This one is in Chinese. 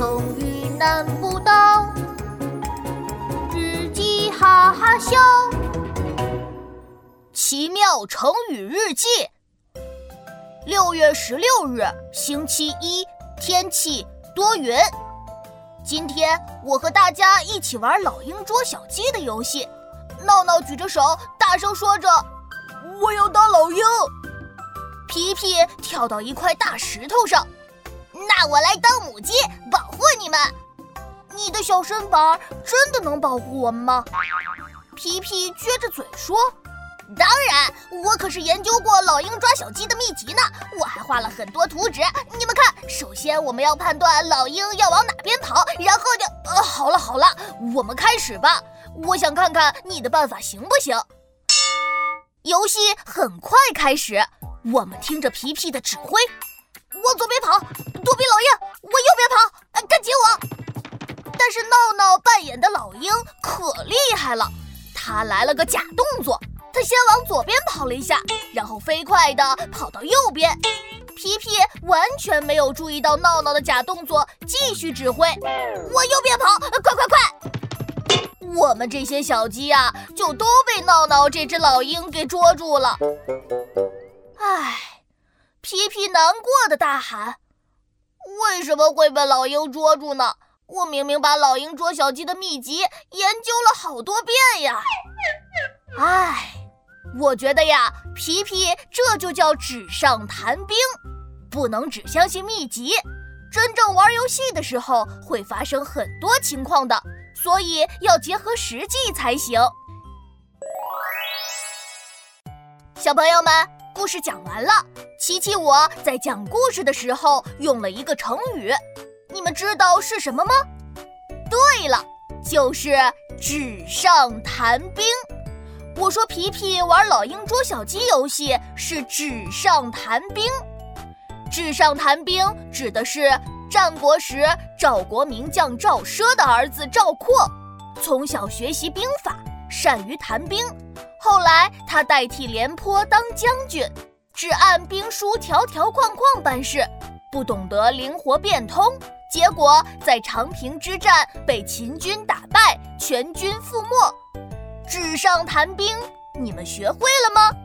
成语难不倒，日记哈哈笑。奇妙成语日记。六月十六日，星期一，天气多云。今天我和大家一起玩老鹰捉小鸡的游戏。闹闹举着手，大声说着：“我要当老鹰。”皮皮跳到一块大石头上，那我来当母鸡，们。你的小身板真的能保护我们吗？皮皮撅着嘴说：“当然，我可是研究过老鹰抓小鸡的秘籍呢。我还画了很多图纸，你们看。首先，我们要判断老鹰要往哪边跑，然后就……呃，好了好了，我们开始吧。我想看看你的办法行不行。”游戏很快开始。我们听着皮皮的指挥，往左边跑，躲避老鹰；往右边厉害了，他来了个假动作，他先往左边跑了一下，然后飞快地跑到右边。皮皮完全没有注意到闹闹的假动作，继续指挥：往右边跑，快快快！我们这些小鸡呀，就都被闹闹这只老鹰给捉住了。唉，皮皮难过的大喊：“为什么会被老鹰捉住呢？我明明把老鹰捉小鸡的秘籍研究了好多遍呀！”唉，我觉得呀，皮皮这就叫纸上谈兵，不能只相信秘籍。真正玩游戏的时候会发生很多情况的，所以要结合实际才行。小朋友们。故事讲完了，琪琪我在讲故事的时候用了一个成语，你们知道是什么吗？对了，就是纸上谈兵。我说皮皮玩老鹰捉小鸡游戏是纸上谈兵。纸上谈兵指的是战国时赵国名将赵奢的儿子赵括，从小学习兵法，善于谈兵。后来，他代替廉颇当将军，只按兵书条条框框办事，不懂得灵活变通，结果在长平之战被秦军打败，全军覆没。纸上谈兵，你们学会了吗？